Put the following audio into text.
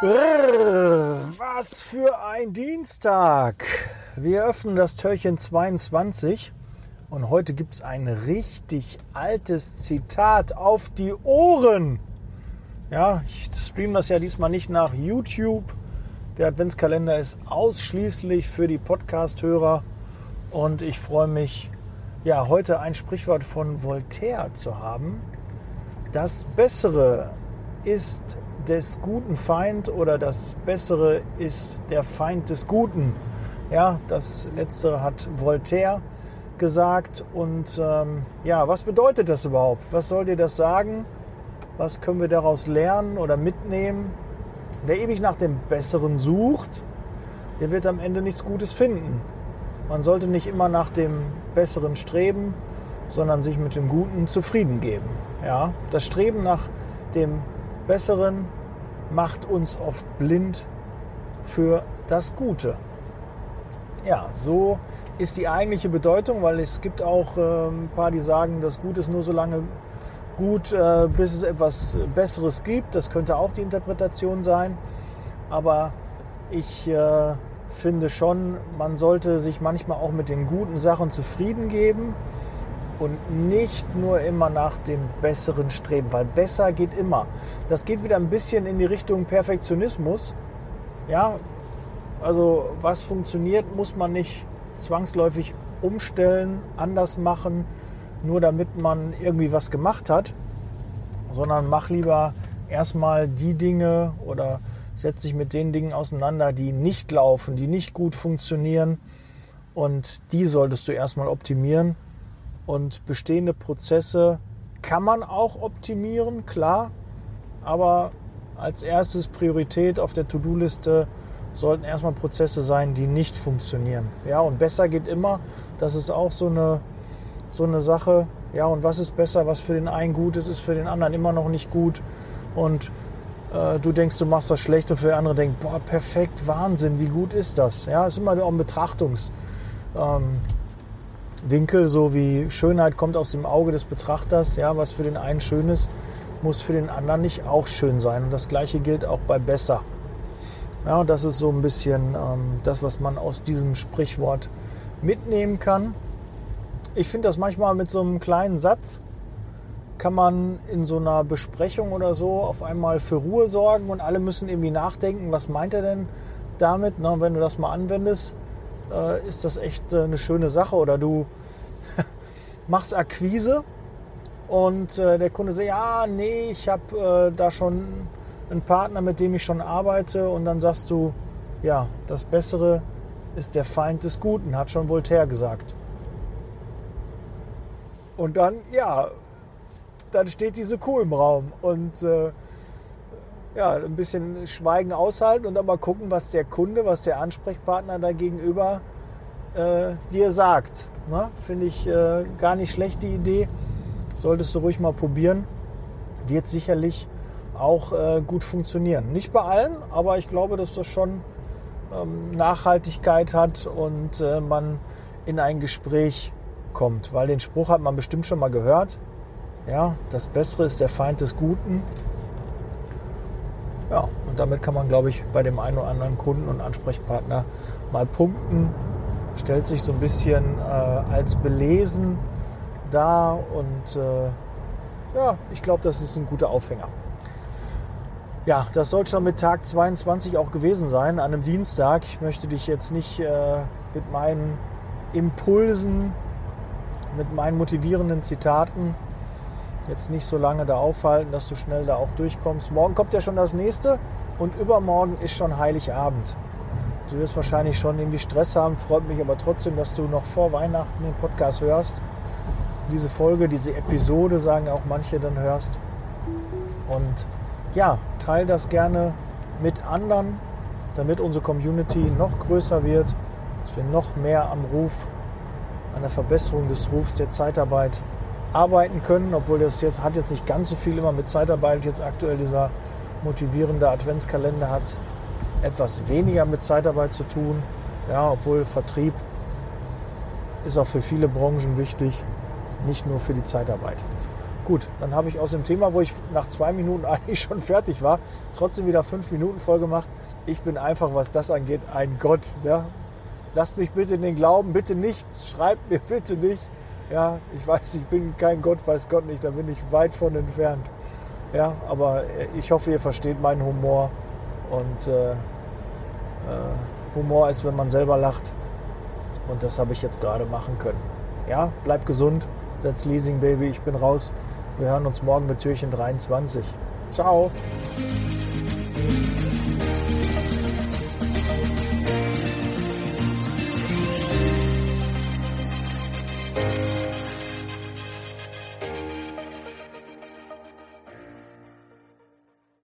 Was für ein Dienstag! Wir öffnen das Türchen 22 und heute gibt es ein richtig altes Zitat auf die Ohren. Ja, ich streame das ja diesmal nicht nach YouTube. Der Adventskalender ist ausschließlich für die Podcast-Hörer und ich freue mich, ja, heute ein Sprichwort von Voltaire zu haben. Das Bessere ist des Guten Feind oder das Bessere ist der Feind des Guten. Ja, das Letztere hat Voltaire gesagt. Und ähm, ja, was bedeutet das überhaupt? Was soll dir das sagen? Was können wir daraus lernen oder mitnehmen? Wer ewig nach dem Besseren sucht, der wird am Ende nichts Gutes finden. Man sollte nicht immer nach dem Besseren streben, sondern sich mit dem Guten zufrieden geben. Ja, das Streben nach dem Besseren macht uns oft blind für das Gute. Ja, so ist die eigentliche Bedeutung, weil es gibt auch äh, ein paar, die sagen, das Gut ist nur so lange gut, äh, bis es etwas Besseres gibt. Das könnte auch die Interpretation sein. Aber ich äh, finde schon, man sollte sich manchmal auch mit den guten Sachen zufrieden geben und nicht nur immer nach dem Besseren streben, weil besser geht immer. Das geht wieder ein bisschen in die Richtung Perfektionismus. Ja, also was funktioniert, muss man nicht zwangsläufig umstellen, anders machen, nur damit man irgendwie was gemacht hat, sondern mach lieber erstmal die Dinge oder setz dich mit den Dingen auseinander, die nicht laufen, die nicht gut funktionieren und die solltest du erstmal optimieren und bestehende Prozesse kann man auch optimieren, klar, aber als erstes Priorität auf der To-Do-Liste sollten erstmal Prozesse sein, die nicht funktionieren. Ja, und besser geht immer. Das ist auch so eine, so eine Sache. Ja, und was ist besser? Was für den einen gut ist, ist für den anderen immer noch nicht gut. Und äh, du denkst, du machst das schlecht und für den anderen denkt, boah, perfekt, Wahnsinn, wie gut ist das? Ja, ist immer auch ein Betrachtungs. Ähm, Winkel, so wie Schönheit kommt aus dem Auge des Betrachters. Ja, was für den einen schön ist, muss für den anderen nicht auch schön sein. Und das Gleiche gilt auch bei besser. Ja, das ist so ein bisschen ähm, das, was man aus diesem Sprichwort mitnehmen kann. Ich finde das manchmal mit so einem kleinen Satz kann man in so einer Besprechung oder so auf einmal für Ruhe sorgen und alle müssen irgendwie nachdenken, was meint er denn damit? Na, wenn du das mal anwendest, äh, ist das echt äh, eine schöne Sache. Oder du machst Akquise und äh, der Kunde sagt, ja, nee, ich habe äh, da schon einen Partner, mit dem ich schon arbeite. Und dann sagst du, ja, das Bessere ist der Feind des Guten, hat schon Voltaire gesagt. Und dann, ja, dann steht diese Kuh im Raum und äh, ja, ein bisschen Schweigen aushalten und dann mal gucken, was der Kunde, was der Ansprechpartner da gegenüber äh, dir sagt. Ne? Finde ich äh, gar nicht schlecht, die Idee. Solltest du ruhig mal probieren. Wird sicherlich auch äh, gut funktionieren. Nicht bei allen, aber ich glaube, dass das schon ähm, Nachhaltigkeit hat und äh, man in ein Gespräch kommt. Weil den Spruch hat man bestimmt schon mal gehört. Ja, das Bessere ist der Feind des Guten. Ja, und damit kann man, glaube ich, bei dem einen oder anderen Kunden und Ansprechpartner mal punkten. Stellt sich so ein bisschen äh, als belesen dar und äh, ja, ich glaube, das ist ein guter Aufhänger. Ja, das soll schon mit Tag 22 auch gewesen sein, an einem Dienstag. Ich möchte dich jetzt nicht äh, mit meinen Impulsen, mit meinen motivierenden Zitaten jetzt nicht so lange da aufhalten, dass du schnell da auch durchkommst. Morgen kommt ja schon das nächste und übermorgen ist schon Heiligabend. Du wirst wahrscheinlich schon irgendwie Stress haben, freut mich aber trotzdem, dass du noch vor Weihnachten den Podcast hörst. Diese Folge, diese Episode, sagen auch manche, dann hörst. Und ja, teile das gerne mit anderen, damit unsere Community noch größer wird, dass wir noch mehr am Ruf, an der Verbesserung des Rufs der Zeitarbeit arbeiten können, obwohl das jetzt hat jetzt nicht ganz so viel immer mit Zeitarbeit. Jetzt aktuell dieser motivierende Adventskalender hat etwas weniger mit Zeitarbeit zu tun. Ja, obwohl Vertrieb ist auch für viele Branchen wichtig, nicht nur für die Zeitarbeit. Gut, dann habe ich aus dem Thema, wo ich nach zwei Minuten eigentlich schon fertig war, trotzdem wieder fünf Minuten voll gemacht. Ich bin einfach, was das angeht, ein Gott. Ja? Lasst mich bitte in den Glauben, bitte nicht, schreibt mir bitte nicht. Ja, ich weiß, ich bin kein Gott, weiß Gott nicht, da bin ich weit von entfernt. Ja, aber ich hoffe, ihr versteht meinen Humor. Und äh, äh, Humor ist, wenn man selber lacht. Und das habe ich jetzt gerade machen können. Ja, bleibt gesund. Setz Leasing Baby. Ich bin raus. Wir hören uns morgen mit Türchen 23. Ciao.